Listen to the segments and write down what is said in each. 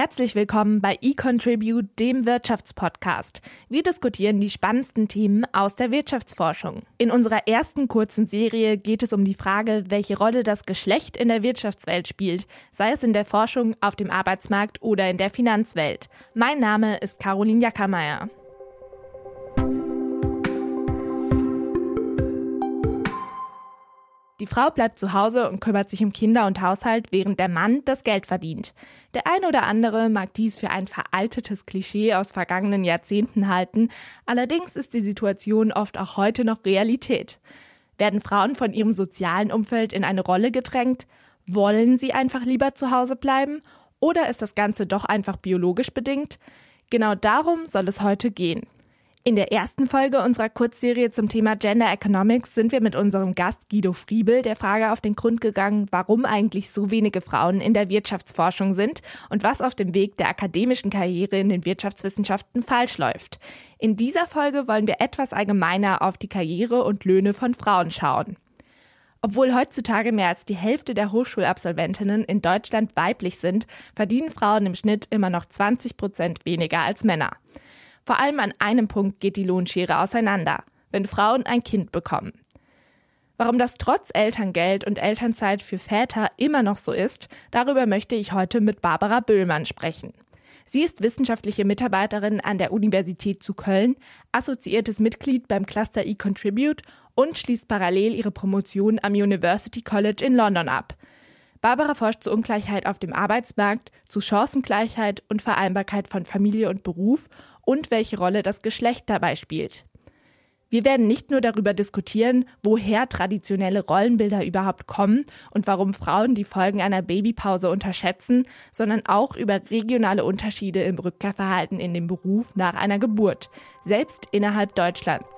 Herzlich willkommen bei eContribute, dem Wirtschaftspodcast. Wir diskutieren die spannendsten Themen aus der Wirtschaftsforschung. In unserer ersten kurzen Serie geht es um die Frage, welche Rolle das Geschlecht in der Wirtschaftswelt spielt, sei es in der Forschung, auf dem Arbeitsmarkt oder in der Finanzwelt. Mein Name ist Caroline Jackermeier. Die Frau bleibt zu Hause und kümmert sich um Kinder und Haushalt, während der Mann das Geld verdient. Der eine oder andere mag dies für ein veraltetes Klischee aus vergangenen Jahrzehnten halten, allerdings ist die Situation oft auch heute noch Realität. Werden Frauen von ihrem sozialen Umfeld in eine Rolle gedrängt? Wollen sie einfach lieber zu Hause bleiben? Oder ist das Ganze doch einfach biologisch bedingt? Genau darum soll es heute gehen. In der ersten Folge unserer Kurzserie zum Thema Gender Economics sind wir mit unserem Gast Guido Friebel der Frage auf den Grund gegangen, warum eigentlich so wenige Frauen in der Wirtschaftsforschung sind und was auf dem Weg der akademischen Karriere in den Wirtschaftswissenschaften falsch läuft. In dieser Folge wollen wir etwas allgemeiner auf die Karriere und Löhne von Frauen schauen. Obwohl heutzutage mehr als die Hälfte der Hochschulabsolventinnen in Deutschland weiblich sind, verdienen Frauen im Schnitt immer noch 20 Prozent weniger als Männer. Vor allem an einem Punkt geht die Lohnschere auseinander, wenn Frauen ein Kind bekommen. Warum das trotz Elterngeld und Elternzeit für Väter immer noch so ist, darüber möchte ich heute mit Barbara Böhlmann sprechen. Sie ist wissenschaftliche Mitarbeiterin an der Universität zu Köln, assoziiertes Mitglied beim Cluster eContribute und schließt parallel ihre Promotion am University College in London ab. Barbara forscht zu Ungleichheit auf dem Arbeitsmarkt, zu Chancengleichheit und Vereinbarkeit von Familie und Beruf und welche Rolle das Geschlecht dabei spielt. Wir werden nicht nur darüber diskutieren, woher traditionelle Rollenbilder überhaupt kommen und warum Frauen die Folgen einer Babypause unterschätzen, sondern auch über regionale Unterschiede im Rückkehrverhalten in den Beruf nach einer Geburt, selbst innerhalb Deutschlands.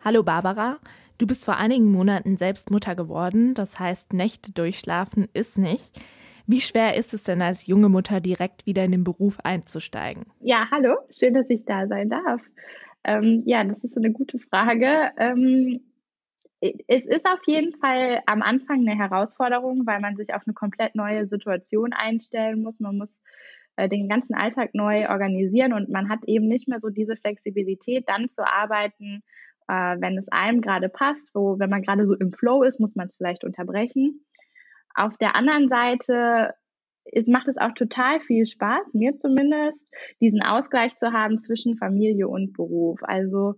Hallo Barbara, du bist vor einigen Monaten selbst Mutter geworden, das heißt Nächte durchschlafen ist nicht. Wie schwer ist es denn als junge Mutter direkt wieder in den Beruf einzusteigen? Ja, hallo, schön, dass ich da sein darf. Ähm, ja, das ist eine gute Frage. Ähm, es ist auf jeden Fall am Anfang eine Herausforderung, weil man sich auf eine komplett neue Situation einstellen muss. Man muss äh, den ganzen Alltag neu organisieren und man hat eben nicht mehr so diese Flexibilität, dann zu arbeiten, äh, wenn es einem gerade passt, wo, wenn man gerade so im Flow ist, muss man es vielleicht unterbrechen. Auf der anderen Seite es macht es auch total viel Spaß, mir zumindest, diesen Ausgleich zu haben zwischen Familie und Beruf. Also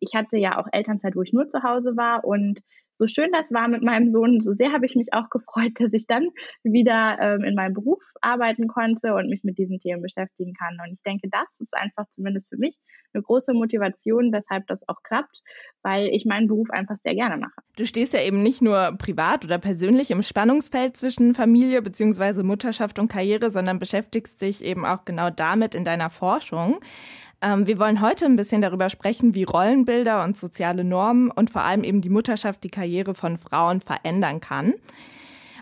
ich hatte ja auch Elternzeit, wo ich nur zu Hause war und so schön das war mit meinem Sohn, so sehr habe ich mich auch gefreut, dass ich dann wieder ähm, in meinem Beruf arbeiten konnte und mich mit diesen Themen beschäftigen kann. Und ich denke, das ist einfach zumindest für mich eine große Motivation, weshalb das auch klappt, weil ich meinen Beruf einfach sehr gerne mache. Du stehst ja eben nicht nur privat oder persönlich im Spannungsfeld zwischen Familie bzw. Mutterschaft und Karriere, sondern beschäftigst dich eben auch genau damit in deiner Forschung. Ähm, wir wollen heute ein bisschen darüber sprechen, wie Rollenbilder und soziale Normen und vor allem eben die Mutterschaft die Karriere von Frauen verändern kann.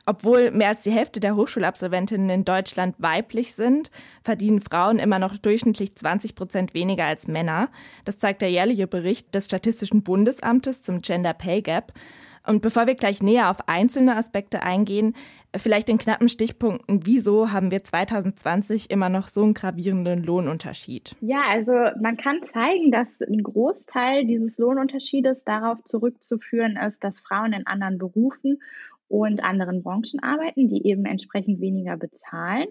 Obwohl mehr als die Hälfte der Hochschulabsolventinnen in Deutschland weiblich sind, verdienen Frauen immer noch durchschnittlich 20 Prozent weniger als Männer. Das zeigt der jährliche Bericht des Statistischen Bundesamtes zum Gender Pay Gap. Und bevor wir gleich näher auf einzelne Aspekte eingehen, vielleicht in knappen Stichpunkten, wieso haben wir 2020 immer noch so einen gravierenden Lohnunterschied? Ja, also man kann zeigen, dass ein Großteil dieses Lohnunterschiedes darauf zurückzuführen ist, dass Frauen in anderen Berufen und anderen Branchen arbeiten, die eben entsprechend weniger bezahlen.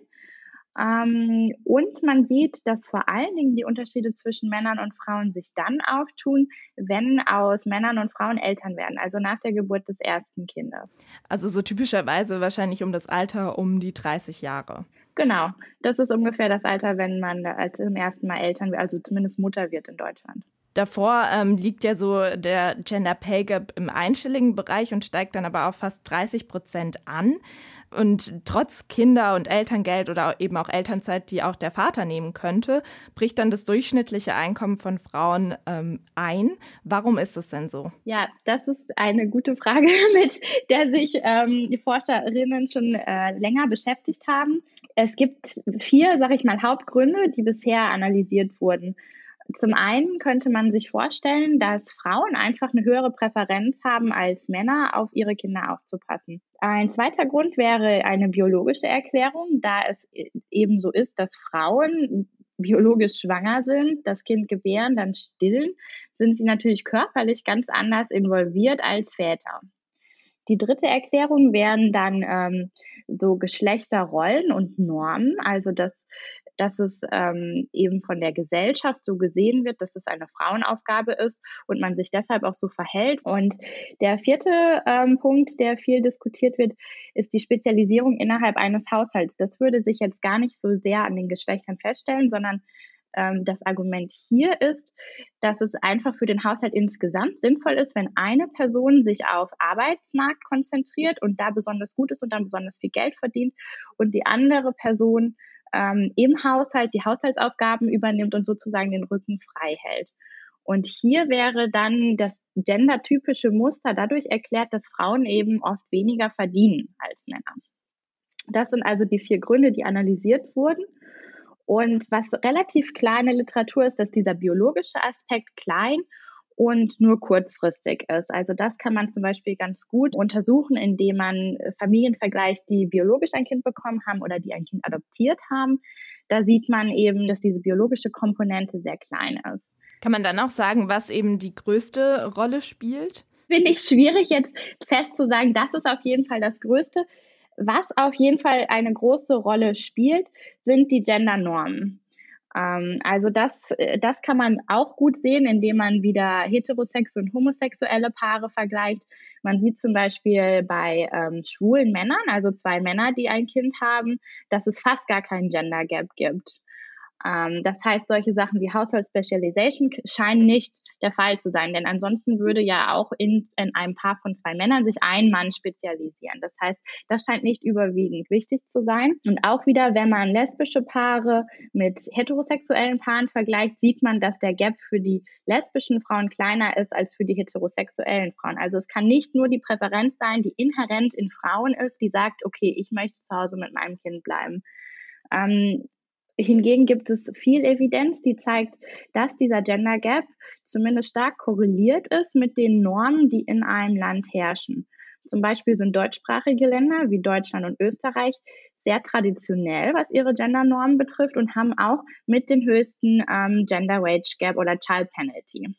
Ähm, und man sieht, dass vor allen Dingen die Unterschiede zwischen Männern und Frauen sich dann auftun, wenn aus Männern und Frauen Eltern werden, also nach der Geburt des ersten Kindes. Also so typischerweise wahrscheinlich um das Alter um die 30 Jahre. Genau, das ist ungefähr das Alter, wenn man als zum ersten Mal Eltern, also zumindest Mutter wird in Deutschland. Davor ähm, liegt ja so der Gender Pay Gap im einstelligen Bereich und steigt dann aber auf fast 30 Prozent an. Und trotz Kinder- und Elterngeld oder eben auch Elternzeit, die auch der Vater nehmen könnte, bricht dann das durchschnittliche Einkommen von Frauen ähm, ein. Warum ist es denn so? Ja, das ist eine gute Frage, mit der sich ähm, die Forscherinnen schon äh, länger beschäftigt haben. Es gibt vier, sage ich mal, Hauptgründe, die bisher analysiert wurden. Zum einen könnte man sich vorstellen, dass Frauen einfach eine höhere Präferenz haben als Männer, auf ihre Kinder aufzupassen. Ein zweiter Grund wäre eine biologische Erklärung, da es eben so ist, dass Frauen biologisch schwanger sind, das Kind gebären, dann stillen, sind sie natürlich körperlich ganz anders involviert als Väter. Die dritte Erklärung wären dann ähm, so Geschlechterrollen und Normen, also dass dass es ähm, eben von der Gesellschaft so gesehen wird, dass es eine Frauenaufgabe ist und man sich deshalb auch so verhält. Und der vierte ähm, Punkt, der viel diskutiert wird, ist die Spezialisierung innerhalb eines Haushalts. Das würde sich jetzt gar nicht so sehr an den Geschlechtern feststellen, sondern ähm, das Argument hier ist, dass es einfach für den Haushalt insgesamt sinnvoll ist, wenn eine Person sich auf Arbeitsmarkt konzentriert und da besonders gut ist und dann besonders viel Geld verdient und die andere Person ähm, im Haushalt die Haushaltsaufgaben übernimmt und sozusagen den Rücken frei hält. Und hier wäre dann das gendertypische Muster dadurch erklärt, dass Frauen eben oft weniger verdienen als Männer. Das sind also die vier Gründe, die analysiert wurden. Und was relativ klar in der Literatur ist, dass dieser biologische Aspekt klein und nur kurzfristig ist. Also das kann man zum Beispiel ganz gut untersuchen, indem man Familien vergleicht, die biologisch ein Kind bekommen haben oder die ein Kind adoptiert haben. Da sieht man eben, dass diese biologische Komponente sehr klein ist. Kann man dann auch sagen, was eben die größte Rolle spielt? Finde ich schwierig jetzt fest zu sagen, das ist auf jeden Fall das Größte. Was auf jeden Fall eine große Rolle spielt, sind die Gendernormen. Ähm, also das, äh, das kann man auch gut sehen, indem man wieder heterosexuelle und homosexuelle Paare vergleicht. Man sieht zum Beispiel bei ähm, schwulen Männern, also zwei Männer, die ein Kind haben, dass es fast gar keinen Gender Gap gibt. Ähm, das heißt, solche Sachen wie Household Specialization scheinen nicht der Fall zu sein, denn ansonsten würde ja auch in, in einem Paar von zwei Männern sich ein Mann spezialisieren. Das heißt, das scheint nicht überwiegend wichtig zu sein. Und auch wieder, wenn man lesbische Paare mit heterosexuellen Paaren vergleicht, sieht man, dass der Gap für die lesbischen Frauen kleiner ist als für die heterosexuellen Frauen. Also es kann nicht nur die Präferenz sein, die inhärent in Frauen ist, die sagt, okay, ich möchte zu Hause mit meinem Kind bleiben. Ähm, Hingegen gibt es viel Evidenz, die zeigt, dass dieser Gender Gap zumindest stark korreliert ist mit den Normen, die in einem Land herrschen. Zum Beispiel sind deutschsprachige Länder wie Deutschland und Österreich sehr traditionell, was ihre Gendernormen betrifft und haben auch mit den höchsten ähm, Gender Wage Gap oder Child Penalty.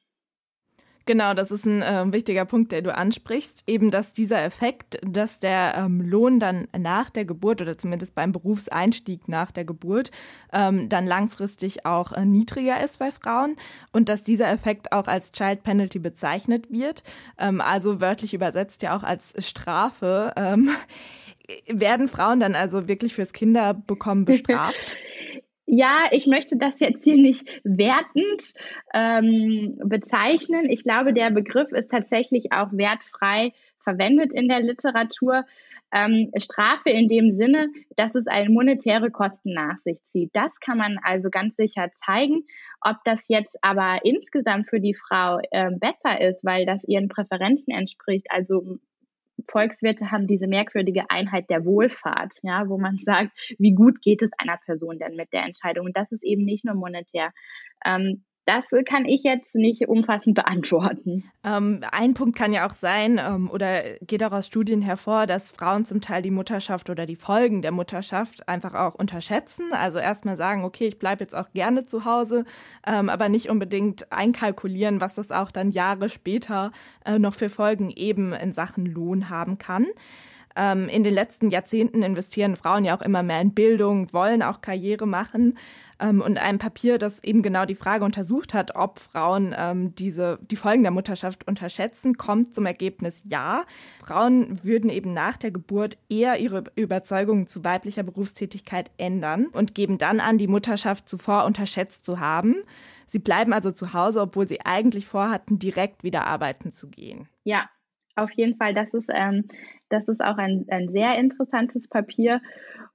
Genau, das ist ein äh, wichtiger Punkt, der du ansprichst. Eben, dass dieser Effekt, dass der ähm, Lohn dann nach der Geburt oder zumindest beim Berufseinstieg nach der Geburt ähm, dann langfristig auch äh, niedriger ist bei Frauen und dass dieser Effekt auch als Child Penalty bezeichnet wird, ähm, also wörtlich übersetzt ja auch als Strafe. Ähm, werden Frauen dann also wirklich fürs Kinderbekommen bestraft? Ja, ich möchte das jetzt hier nicht wertend ähm, bezeichnen. Ich glaube, der Begriff ist tatsächlich auch wertfrei verwendet in der Literatur. Ähm, Strafe in dem Sinne, dass es eine monetäre Kosten nach sich zieht. Das kann man also ganz sicher zeigen. Ob das jetzt aber insgesamt für die Frau äh, besser ist, weil das ihren Präferenzen entspricht, also Volkswirte haben diese merkwürdige Einheit der Wohlfahrt, ja, wo man sagt, wie gut geht es einer Person denn mit der Entscheidung? Und das ist eben nicht nur monetär. Ähm, das kann ich jetzt nicht umfassend beantworten. Ähm, ein Punkt kann ja auch sein, ähm, oder geht auch aus Studien hervor, dass Frauen zum Teil die Mutterschaft oder die Folgen der Mutterschaft einfach auch unterschätzen. Also erstmal sagen, okay, ich bleibe jetzt auch gerne zu Hause, ähm, aber nicht unbedingt einkalkulieren, was das auch dann Jahre später äh, noch für Folgen eben in Sachen Lohn haben kann. Ähm, in den letzten Jahrzehnten investieren Frauen ja auch immer mehr in Bildung, wollen auch Karriere machen. Ähm, und ein Papier, das eben genau die Frage untersucht hat, ob Frauen ähm, diese, die Folgen der Mutterschaft unterschätzen, kommt zum Ergebnis ja. Frauen würden eben nach der Geburt eher ihre Überzeugungen zu weiblicher Berufstätigkeit ändern und geben dann an, die Mutterschaft zuvor unterschätzt zu haben. Sie bleiben also zu Hause, obwohl sie eigentlich vorhatten, direkt wieder arbeiten zu gehen. Ja, auf jeden Fall. Das ist, ähm, das ist auch ein, ein sehr interessantes Papier.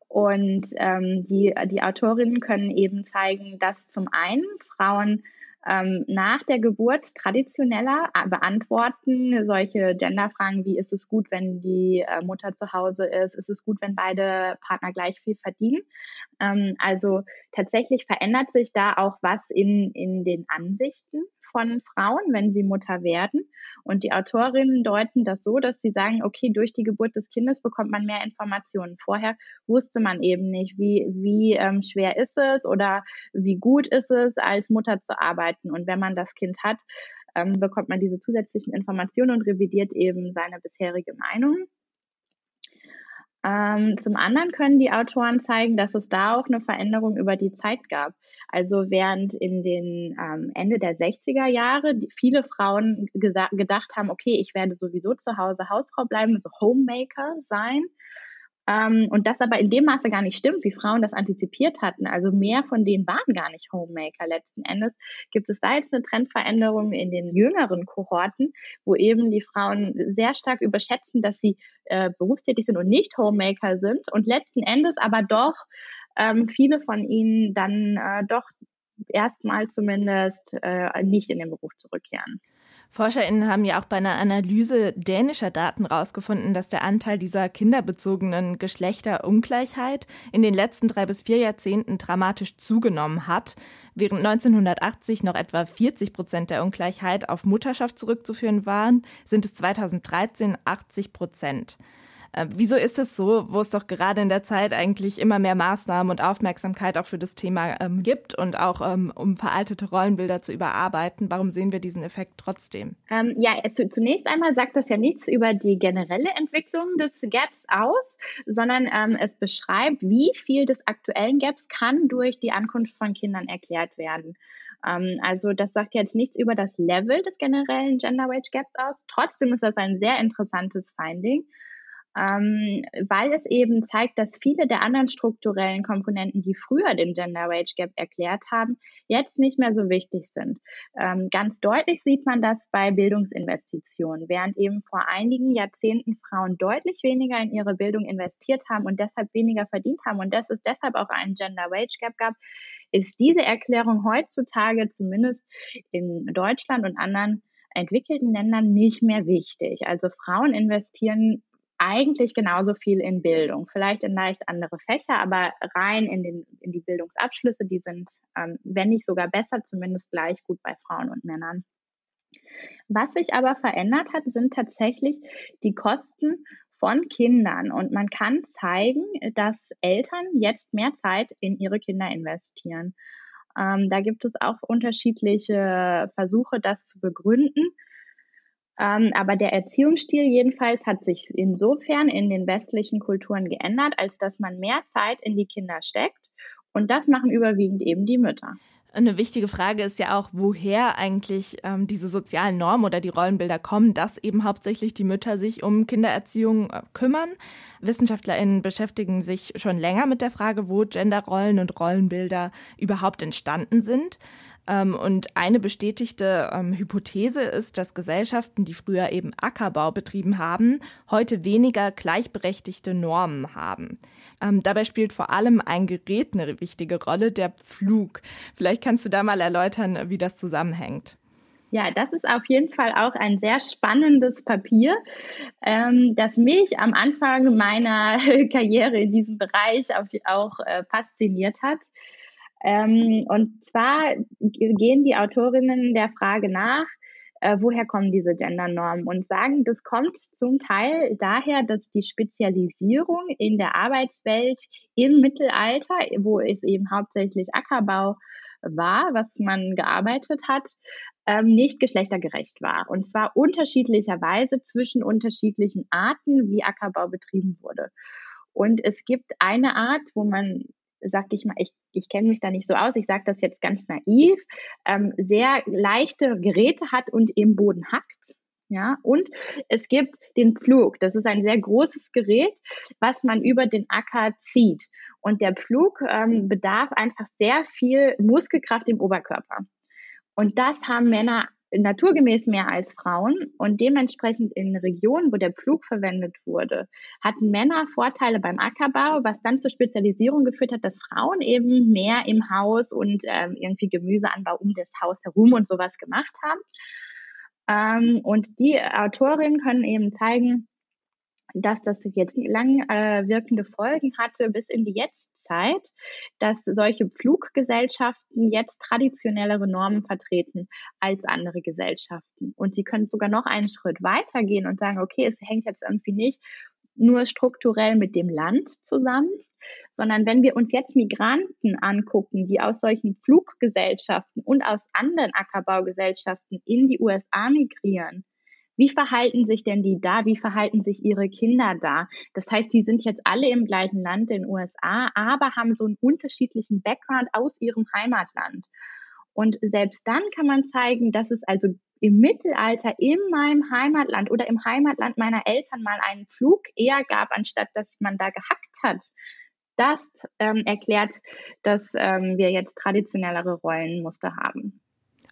Und ähm, die, die Autorinnen können eben zeigen, dass zum einen Frauen ähm, nach der Geburt traditioneller äh, beantworten solche Genderfragen wie ist es gut, wenn die äh, Mutter zu Hause ist, ist es gut, wenn beide Partner gleich viel verdienen. Ähm, also tatsächlich verändert sich da auch was in, in den Ansichten von Frauen, wenn sie Mutter werden. Und die Autorinnen deuten das so, dass sie sagen, okay, durch die Geburt des Kindes bekommt man mehr Informationen. Vorher wusste man eben nicht, wie, wie ähm, schwer ist es oder wie gut ist es, als Mutter zu arbeiten. Und wenn man das Kind hat, ähm, bekommt man diese zusätzlichen Informationen und revidiert eben seine bisherige Meinung. Ähm, zum anderen können die Autoren zeigen, dass es da auch eine Veränderung über die Zeit gab. Also während in den ähm, Ende der 60er Jahre viele Frauen gedacht haben, okay, ich werde sowieso zu Hause Hausfrau bleiben, so Homemaker sein, ähm, und das aber in dem Maße gar nicht stimmt, wie Frauen das antizipiert hatten. Also mehr von denen waren gar nicht Homemaker. Letzten Endes gibt es da jetzt eine Trendveränderung in den jüngeren Kohorten, wo eben die Frauen sehr stark überschätzen, dass sie äh, berufstätig sind und nicht Homemaker sind und letzten Endes aber doch ähm, viele von ihnen dann äh, doch erstmal zumindest äh, nicht in den Beruf zurückkehren. ForscherInnen haben ja auch bei einer Analyse dänischer Daten herausgefunden, dass der Anteil dieser kinderbezogenen Geschlechterungleichheit in den letzten drei bis vier Jahrzehnten dramatisch zugenommen hat. Während 1980 noch etwa 40 Prozent der Ungleichheit auf Mutterschaft zurückzuführen waren, sind es 2013 80 Prozent. Äh, wieso ist es so, wo es doch gerade in der Zeit eigentlich immer mehr Maßnahmen und Aufmerksamkeit auch für das Thema ähm, gibt und auch ähm, um veraltete Rollenbilder zu überarbeiten? Warum sehen wir diesen Effekt trotzdem? Ähm, ja, es, zunächst einmal sagt das ja nichts über die generelle Entwicklung des Gaps aus, sondern ähm, es beschreibt, wie viel des aktuellen Gaps kann durch die Ankunft von Kindern erklärt werden. Ähm, also das sagt jetzt nichts über das Level des generellen Gender Wage Gaps aus. Trotzdem ist das ein sehr interessantes Finding ähm, weil es eben zeigt, dass viele der anderen strukturellen Komponenten, die früher den Gender Wage Gap erklärt haben, jetzt nicht mehr so wichtig sind. Ähm, ganz deutlich sieht man das bei Bildungsinvestitionen, während eben vor einigen Jahrzehnten Frauen deutlich weniger in ihre Bildung investiert haben und deshalb weniger verdient haben und dass es deshalb auch einen Gender Wage Gap gab, ist diese Erklärung heutzutage zumindest in Deutschland und anderen entwickelten Ländern nicht mehr wichtig. Also Frauen investieren eigentlich genauso viel in Bildung, vielleicht in leicht andere Fächer, aber rein in, den, in die Bildungsabschlüsse, die sind, ähm, wenn nicht sogar besser, zumindest gleich gut bei Frauen und Männern. Was sich aber verändert hat, sind tatsächlich die Kosten von Kindern. Und man kann zeigen, dass Eltern jetzt mehr Zeit in ihre Kinder investieren. Ähm, da gibt es auch unterschiedliche Versuche, das zu begründen. Ähm, aber der Erziehungsstil jedenfalls hat sich insofern in den westlichen Kulturen geändert, als dass man mehr Zeit in die Kinder steckt. Und das machen überwiegend eben die Mütter. Eine wichtige Frage ist ja auch, woher eigentlich ähm, diese sozialen Normen oder die Rollenbilder kommen, dass eben hauptsächlich die Mütter sich um Kindererziehung äh, kümmern. WissenschaftlerInnen beschäftigen sich schon länger mit der Frage, wo Genderrollen und Rollenbilder überhaupt entstanden sind. Ähm, und eine bestätigte ähm, Hypothese ist, dass Gesellschaften, die früher eben Ackerbau betrieben haben, heute weniger gleichberechtigte Normen haben. Ähm, dabei spielt vor allem ein Gerät eine wichtige Rolle, der Pflug. Vielleicht kannst du da mal erläutern, wie das zusammenhängt. Ja, das ist auf jeden Fall auch ein sehr spannendes Papier, ähm, das mich am Anfang meiner Karriere in diesem Bereich auch, äh, fasziniert hat. Ähm, und zwar gehen die Autorinnen der Frage nach, äh, woher kommen diese Gendernormen und sagen, das kommt zum Teil daher, dass die Spezialisierung in der Arbeitswelt im Mittelalter, wo es eben hauptsächlich Ackerbau war, was man gearbeitet hat, ähm, nicht geschlechtergerecht war. Und zwar unterschiedlicherweise zwischen unterschiedlichen Arten, wie Ackerbau betrieben wurde. Und es gibt eine Art, wo man sag ich mal, ich, ich kenne mich da nicht so aus, ich sage das jetzt ganz naiv, ähm, sehr leichte Geräte hat und im Boden hackt. Ja, und es gibt den Pflug. Das ist ein sehr großes Gerät, was man über den Acker zieht. Und der Pflug ähm, bedarf einfach sehr viel Muskelkraft im Oberkörper. Und das haben Männer naturgemäß mehr als Frauen und dementsprechend in Regionen, wo der Pflug verwendet wurde, hatten Männer Vorteile beim Ackerbau, was dann zur Spezialisierung geführt hat, dass Frauen eben mehr im Haus und ähm, irgendwie Gemüseanbau um das Haus herum und sowas gemacht haben. Ähm, und die Autorinnen können eben zeigen, dass das jetzt lang äh, wirkende Folgen hatte bis in die Jetztzeit, dass solche Fluggesellschaften jetzt traditionellere Normen vertreten als andere Gesellschaften. Und sie können sogar noch einen Schritt weiter gehen und sagen, okay, es hängt jetzt irgendwie nicht nur strukturell mit dem Land zusammen, sondern wenn wir uns jetzt Migranten angucken, die aus solchen Fluggesellschaften und aus anderen Ackerbaugesellschaften in die USA migrieren, wie verhalten sich denn die da? Wie verhalten sich ihre Kinder da? Das heißt, die sind jetzt alle im gleichen Land, den USA, aber haben so einen unterschiedlichen Background aus ihrem Heimatland. Und selbst dann kann man zeigen, dass es also im Mittelalter in meinem Heimatland oder im Heimatland meiner Eltern mal einen Flug eher gab, anstatt dass man da gehackt hat. Das ähm, erklärt, dass ähm, wir jetzt traditionellere Rollenmuster haben.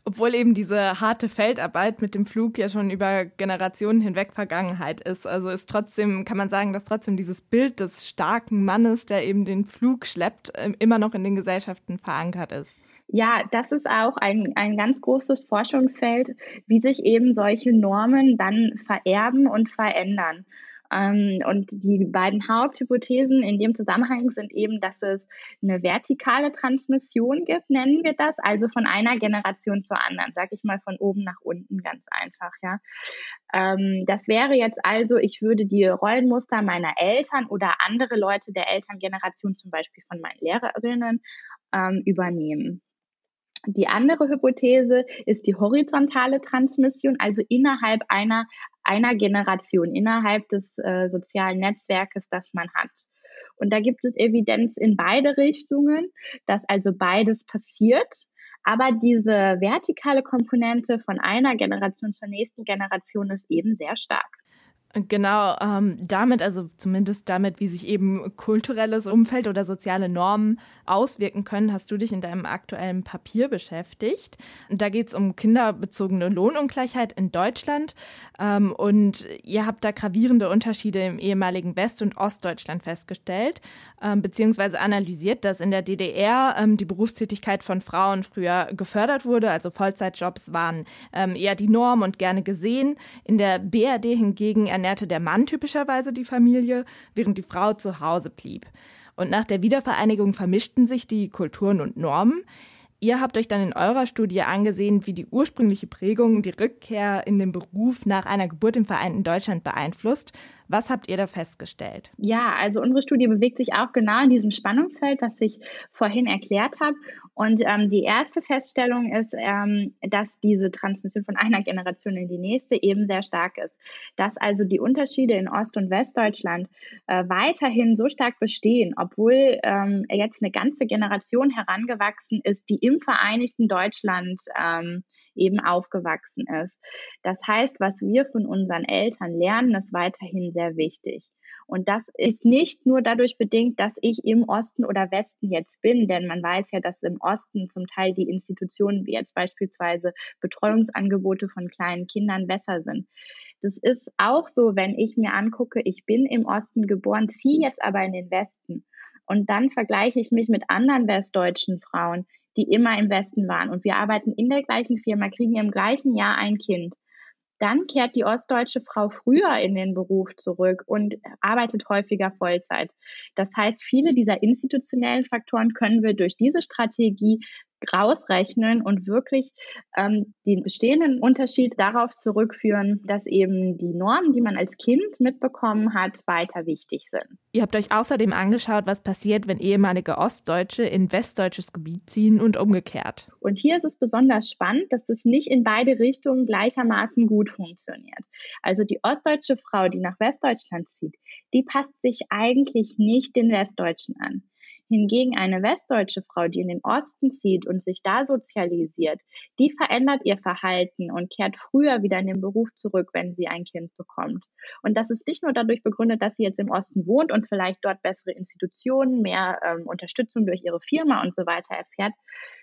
Obwohl eben diese harte Feldarbeit mit dem Flug ja schon über Generationen hinweg Vergangenheit ist. Also ist trotzdem, kann man sagen, dass trotzdem dieses Bild des starken Mannes, der eben den Flug schleppt, ähm, immer noch in den Gesellschaften verankert ist. Ja, das ist auch ein, ein ganz großes Forschungsfeld, wie sich eben solche Normen dann vererben und verändern. Ähm, und die beiden Haupthypothesen in dem Zusammenhang sind eben, dass es eine vertikale Transmission gibt, nennen wir das, also von einer Generation zur anderen, sag ich mal von oben nach unten ganz einfach, ja. Ähm, das wäre jetzt also, ich würde die Rollenmuster meiner Eltern oder andere Leute der Elterngeneration, zum Beispiel von meinen Lehrerinnen, ähm, übernehmen. Die andere Hypothese ist die horizontale Transmission, also innerhalb einer, einer Generation, innerhalb des äh, sozialen Netzwerkes, das man hat. Und da gibt es Evidenz in beide Richtungen, dass also beides passiert. Aber diese vertikale Komponente von einer Generation zur nächsten Generation ist eben sehr stark. Genau, ähm, damit, also zumindest damit, wie sich eben kulturelles Umfeld oder soziale Normen auswirken können, hast du dich in deinem aktuellen Papier beschäftigt. Da geht es um kinderbezogene Lohnungleichheit in Deutschland. Ähm, und ihr habt da gravierende Unterschiede im ehemaligen West- und Ostdeutschland festgestellt, ähm, beziehungsweise analysiert, dass in der DDR ähm, die Berufstätigkeit von Frauen früher gefördert wurde. Also Vollzeitjobs waren ähm, eher die Norm und gerne gesehen. In der BRD hingegen ernährte der Mann typischerweise die Familie, während die Frau zu Hause blieb. Und nach der Wiedervereinigung vermischten sich die Kulturen und Normen. Ihr habt euch dann in eurer Studie angesehen, wie die ursprüngliche Prägung die Rückkehr in den Beruf nach einer Geburt im vereinten Deutschland beeinflusst. Was habt ihr da festgestellt? Ja, also unsere Studie bewegt sich auch genau in diesem Spannungsfeld, was ich vorhin erklärt habe. Und ähm, die erste Feststellung ist, ähm, dass diese Transmission von einer Generation in die nächste eben sehr stark ist. Dass also die Unterschiede in Ost- und Westdeutschland äh, weiterhin so stark bestehen, obwohl ähm, jetzt eine ganze Generation herangewachsen ist, die im Vereinigten Deutschland ähm, eben aufgewachsen ist. Das heißt, was wir von unseren Eltern lernen, ist weiterhin sehr wichtig. Und das ist nicht nur dadurch bedingt, dass ich im Osten oder Westen jetzt bin, denn man weiß ja, dass im Osten zum Teil die Institutionen wie jetzt beispielsweise Betreuungsangebote von kleinen Kindern besser sind. Das ist auch so, wenn ich mir angucke, ich bin im Osten geboren, ziehe jetzt aber in den Westen. Und dann vergleiche ich mich mit anderen westdeutschen Frauen, die immer im Westen waren. Und wir arbeiten in der gleichen Firma, kriegen im gleichen Jahr ein Kind. Dann kehrt die ostdeutsche Frau früher in den Beruf zurück und arbeitet häufiger Vollzeit. Das heißt, viele dieser institutionellen Faktoren können wir durch diese Strategie rausrechnen und wirklich ähm, den bestehenden Unterschied darauf zurückführen, dass eben die Normen, die man als Kind mitbekommen hat, weiter wichtig sind. Ihr habt euch außerdem angeschaut, was passiert, wenn ehemalige Ostdeutsche in westdeutsches Gebiet ziehen und umgekehrt. Und hier ist es besonders spannend, dass es nicht in beide Richtungen gleichermaßen gut funktioniert. Also die ostdeutsche Frau, die nach Westdeutschland zieht, die passt sich eigentlich nicht den Westdeutschen an. Hingegen eine westdeutsche Frau, die in den Osten zieht und sich da sozialisiert, die verändert ihr Verhalten und kehrt früher wieder in den Beruf zurück, wenn sie ein Kind bekommt. Und das ist nicht nur dadurch begründet, dass sie jetzt im Osten wohnt und vielleicht dort bessere Institutionen, mehr ähm, Unterstützung durch ihre Firma und so weiter erfährt,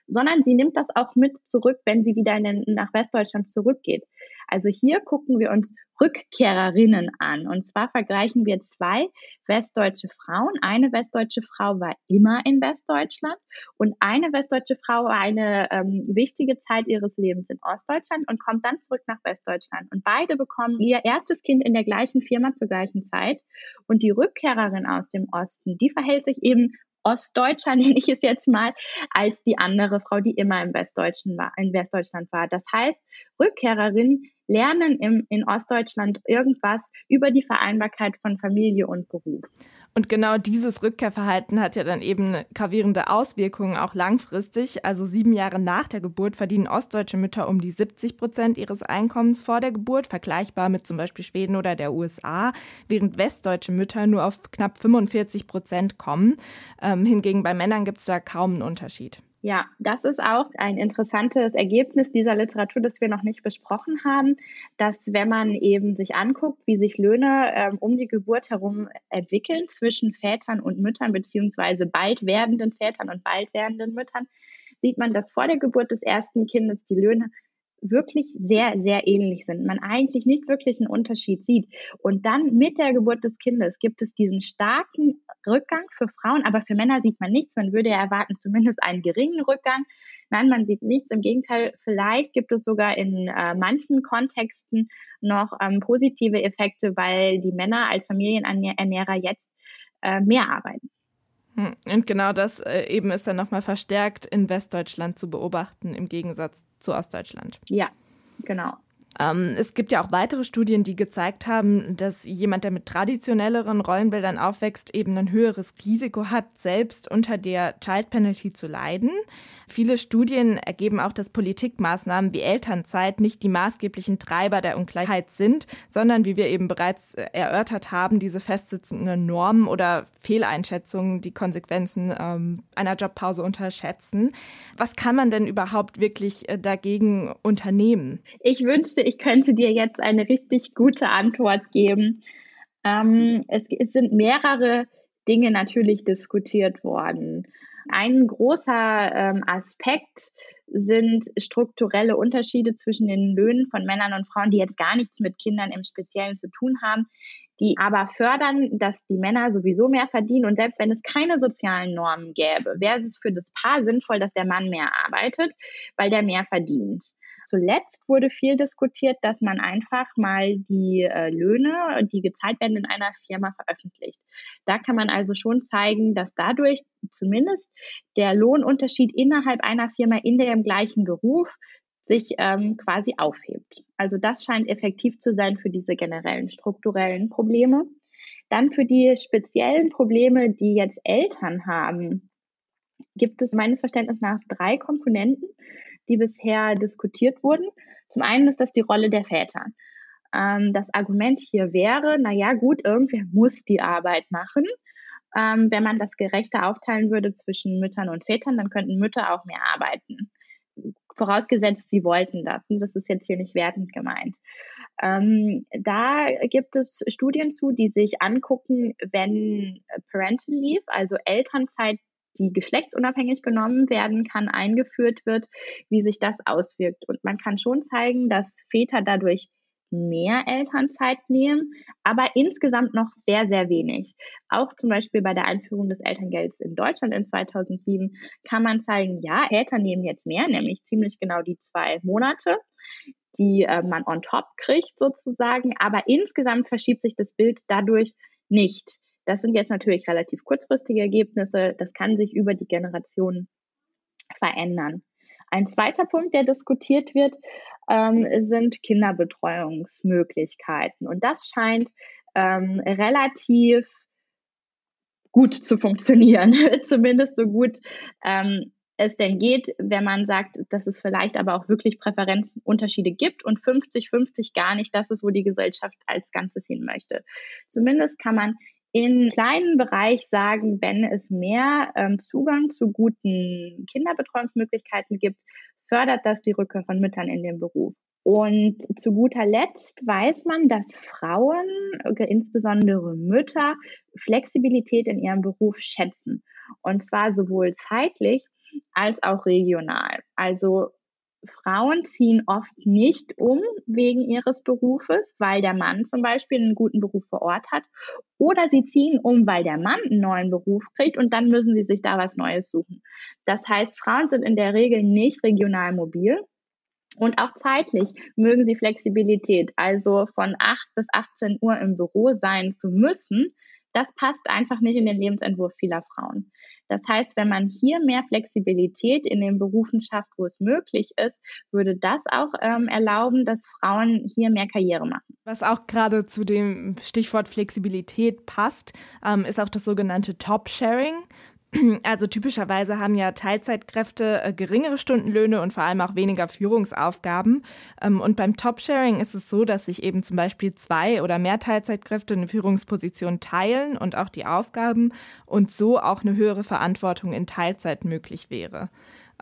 sondern sie nimmt das auch mit zurück, wenn sie wieder den, nach Westdeutschland zurückgeht. Also hier gucken wir uns Rückkehrerinnen an. Und zwar vergleichen wir zwei westdeutsche Frauen. Eine westdeutsche Frau war immer in Westdeutschland und eine westdeutsche Frau war eine ähm, wichtige Zeit ihres Lebens in Ostdeutschland und kommt dann zurück nach Westdeutschland. Und beide bekommen ihr erstes Kind in der gleichen Firma zur gleichen Zeit. Und die Rückkehrerin aus dem Osten, die verhält sich eben Ostdeutscher, nenne ich es jetzt mal, als die andere Frau, die immer im Westdeutschen war, in Westdeutschland war. Das heißt, Rückkehrerinnen lernen im, in Ostdeutschland irgendwas über die Vereinbarkeit von Familie und Beruf. Und genau dieses Rückkehrverhalten hat ja dann eben gravierende Auswirkungen auch langfristig. Also sieben Jahre nach der Geburt verdienen ostdeutsche Mütter um die 70 Prozent ihres Einkommens vor der Geburt, vergleichbar mit zum Beispiel Schweden oder der USA, während westdeutsche Mütter nur auf knapp 45 Prozent kommen. Ähm, hingegen bei Männern gibt es da kaum einen Unterschied. Ja, das ist auch ein interessantes Ergebnis dieser Literatur, das wir noch nicht besprochen haben, dass wenn man eben sich anguckt, wie sich Löhne ähm, um die Geburt herum entwickeln zwischen Vätern und Müttern, beziehungsweise bald werdenden Vätern und bald werdenden Müttern, sieht man, dass vor der Geburt des ersten Kindes die Löhne wirklich sehr, sehr ähnlich sind. Man eigentlich nicht wirklich einen Unterschied sieht. Und dann mit der Geburt des Kindes gibt es diesen starken Rückgang für Frauen, aber für Männer sieht man nichts. Man würde ja erwarten, zumindest einen geringen Rückgang. Nein, man sieht nichts. Im Gegenteil, vielleicht gibt es sogar in äh, manchen Kontexten noch ähm, positive Effekte, weil die Männer als Familienernährer jetzt äh, mehr arbeiten. Hm, und genau das äh, eben ist dann nochmal verstärkt in Westdeutschland zu beobachten, im Gegensatz zu Ostdeutschland. Ja, genau. Ähm, es gibt ja auch weitere Studien, die gezeigt haben, dass jemand, der mit traditionelleren Rollenbildern aufwächst, eben ein höheres Risiko hat, selbst unter der Child Penalty zu leiden. Viele Studien ergeben auch, dass Politikmaßnahmen wie Elternzeit nicht die maßgeblichen Treiber der Ungleichheit sind, sondern, wie wir eben bereits erörtert haben, diese festsitzenden Normen oder Fehleinschätzungen die Konsequenzen ähm, einer Jobpause unterschätzen. Was kann man denn überhaupt wirklich äh, dagegen unternehmen? Ich wünschte, ich könnte dir jetzt eine richtig gute Antwort geben. Ähm, es, es sind mehrere Dinge natürlich diskutiert worden. Ein großer ähm, Aspekt sind strukturelle Unterschiede zwischen den Löhnen von Männern und Frauen, die jetzt gar nichts mit Kindern im Speziellen zu tun haben, die aber fördern, dass die Männer sowieso mehr verdienen. Und selbst wenn es keine sozialen Normen gäbe, wäre es für das Paar sinnvoll, dass der Mann mehr arbeitet, weil der mehr verdient. Zuletzt wurde viel diskutiert, dass man einfach mal die äh, Löhne, die gezahlt werden in einer Firma, veröffentlicht. Da kann man also schon zeigen, dass dadurch zumindest der Lohnunterschied innerhalb einer Firma in dem gleichen Beruf sich ähm, quasi aufhebt. Also das scheint effektiv zu sein für diese generellen strukturellen Probleme. Dann für die speziellen Probleme, die jetzt Eltern haben, gibt es meines Verständnisses nach drei Komponenten die bisher diskutiert wurden. Zum einen ist das die Rolle der Väter. Ähm, das Argument hier wäre, na ja, gut, irgendwer muss die Arbeit machen. Ähm, wenn man das gerechter aufteilen würde zwischen Müttern und Vätern, dann könnten Mütter auch mehr arbeiten. Vorausgesetzt, sie wollten das. Und das ist jetzt hier nicht wertend gemeint. Ähm, da gibt es Studien zu, die sich angucken, wenn Parental Leave, also Elternzeit die geschlechtsunabhängig genommen werden kann, eingeführt wird, wie sich das auswirkt. Und man kann schon zeigen, dass Väter dadurch mehr Elternzeit nehmen, aber insgesamt noch sehr, sehr wenig. Auch zum Beispiel bei der Einführung des Elterngelds in Deutschland in 2007 kann man zeigen, ja, Väter nehmen jetzt mehr, nämlich ziemlich genau die zwei Monate, die äh, man on top kriegt sozusagen, aber insgesamt verschiebt sich das Bild dadurch nicht. Das sind jetzt natürlich relativ kurzfristige Ergebnisse. Das kann sich über die Generationen verändern. Ein zweiter Punkt, der diskutiert wird, ähm, sind Kinderbetreuungsmöglichkeiten. Und das scheint ähm, relativ gut zu funktionieren, zumindest so gut ähm, es denn geht, wenn man sagt, dass es vielleicht aber auch wirklich Präferenzunterschiede gibt und 50-50 gar nicht das ist, wo die Gesellschaft als Ganzes hin möchte. Zumindest kann man in kleinen Bereich sagen, wenn es mehr ähm, Zugang zu guten Kinderbetreuungsmöglichkeiten gibt, fördert das die Rückkehr von Müttern in den Beruf. Und zu guter Letzt weiß man, dass Frauen, insbesondere Mütter, Flexibilität in ihrem Beruf schätzen. Und zwar sowohl zeitlich als auch regional. Also Frauen ziehen oft nicht um wegen ihres Berufes, weil der Mann zum Beispiel einen guten Beruf vor Ort hat. Oder sie ziehen um, weil der Mann einen neuen Beruf kriegt und dann müssen sie sich da was Neues suchen. Das heißt, Frauen sind in der Regel nicht regional mobil. Und auch zeitlich mögen sie Flexibilität, also von 8 bis 18 Uhr im Büro sein zu müssen, das passt einfach nicht in den Lebensentwurf vieler Frauen. Das heißt, wenn man hier mehr Flexibilität in den Berufen schafft, wo es möglich ist, würde das auch ähm, erlauben, dass Frauen hier mehr Karriere machen. Was auch gerade zu dem Stichwort Flexibilität passt, ähm, ist auch das sogenannte Top-Sharing. Also typischerweise haben ja Teilzeitkräfte äh, geringere Stundenlöhne und vor allem auch weniger Führungsaufgaben. Ähm, und beim Top-Sharing ist es so, dass sich eben zum Beispiel zwei oder mehr Teilzeitkräfte eine Führungsposition teilen und auch die Aufgaben und so auch eine höhere Verantwortung in Teilzeit möglich wäre.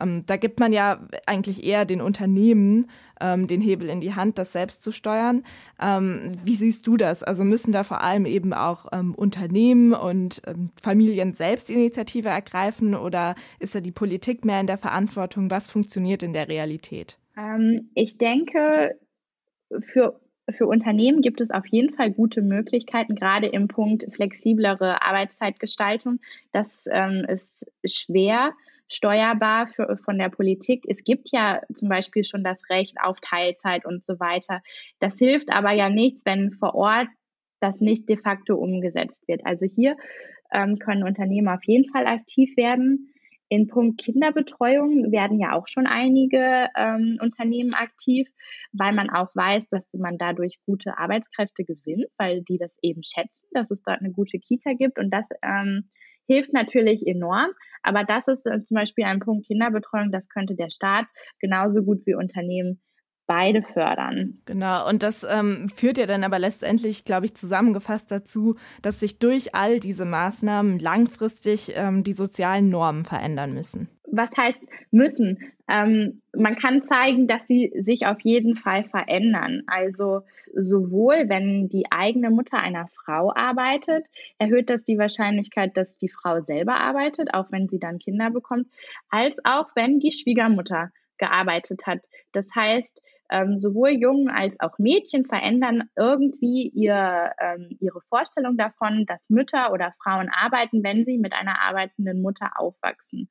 Ähm, da gibt man ja eigentlich eher den Unternehmen ähm, den Hebel in die Hand, das selbst zu steuern. Ähm, wie siehst du das? Also müssen da vor allem eben auch ähm, Unternehmen und ähm, Familien selbst Initiative ergreifen oder ist da die Politik mehr in der Verantwortung? Was funktioniert in der Realität? Ähm, ich denke, für für Unternehmen gibt es auf jeden Fall gute Möglichkeiten, gerade im Punkt flexiblere Arbeitszeitgestaltung. Das ähm, ist schwer steuerbar für, von der Politik. Es gibt ja zum Beispiel schon das Recht auf Teilzeit und so weiter. Das hilft aber ja nichts, wenn vor Ort das nicht de facto umgesetzt wird. Also hier ähm, können Unternehmen auf jeden Fall aktiv werden. In Punkt Kinderbetreuung werden ja auch schon einige ähm, Unternehmen aktiv, weil man auch weiß, dass man dadurch gute Arbeitskräfte gewinnt, weil die das eben schätzen, dass es dort eine gute Kita gibt. Und das ähm, hilft natürlich enorm. Aber das ist äh, zum Beispiel ein Punkt Kinderbetreuung, das könnte der Staat genauso gut wie Unternehmen beide fördern. Genau, und das ähm, führt ja dann aber letztendlich, glaube ich, zusammengefasst dazu, dass sich durch all diese Maßnahmen langfristig ähm, die sozialen Normen verändern müssen was heißt müssen? Ähm, man kann zeigen, dass sie sich auf jeden Fall verändern. Also sowohl wenn die eigene Mutter einer Frau arbeitet, erhöht das die Wahrscheinlichkeit, dass die Frau selber arbeitet, auch wenn sie dann Kinder bekommt, als auch wenn die Schwiegermutter gearbeitet hat. Das heißt, ähm, sowohl Jungen als auch Mädchen verändern irgendwie ihr, ähm, ihre Vorstellung davon, dass Mütter oder Frauen arbeiten, wenn sie mit einer arbeitenden Mutter aufwachsen.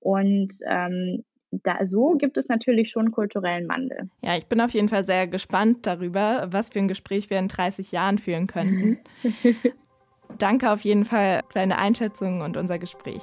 Und ähm, da, so gibt es natürlich schon kulturellen Wandel. Ja, ich bin auf jeden Fall sehr gespannt darüber, was für ein Gespräch wir in 30 Jahren führen könnten. Danke auf jeden Fall für deine Einschätzung und unser Gespräch.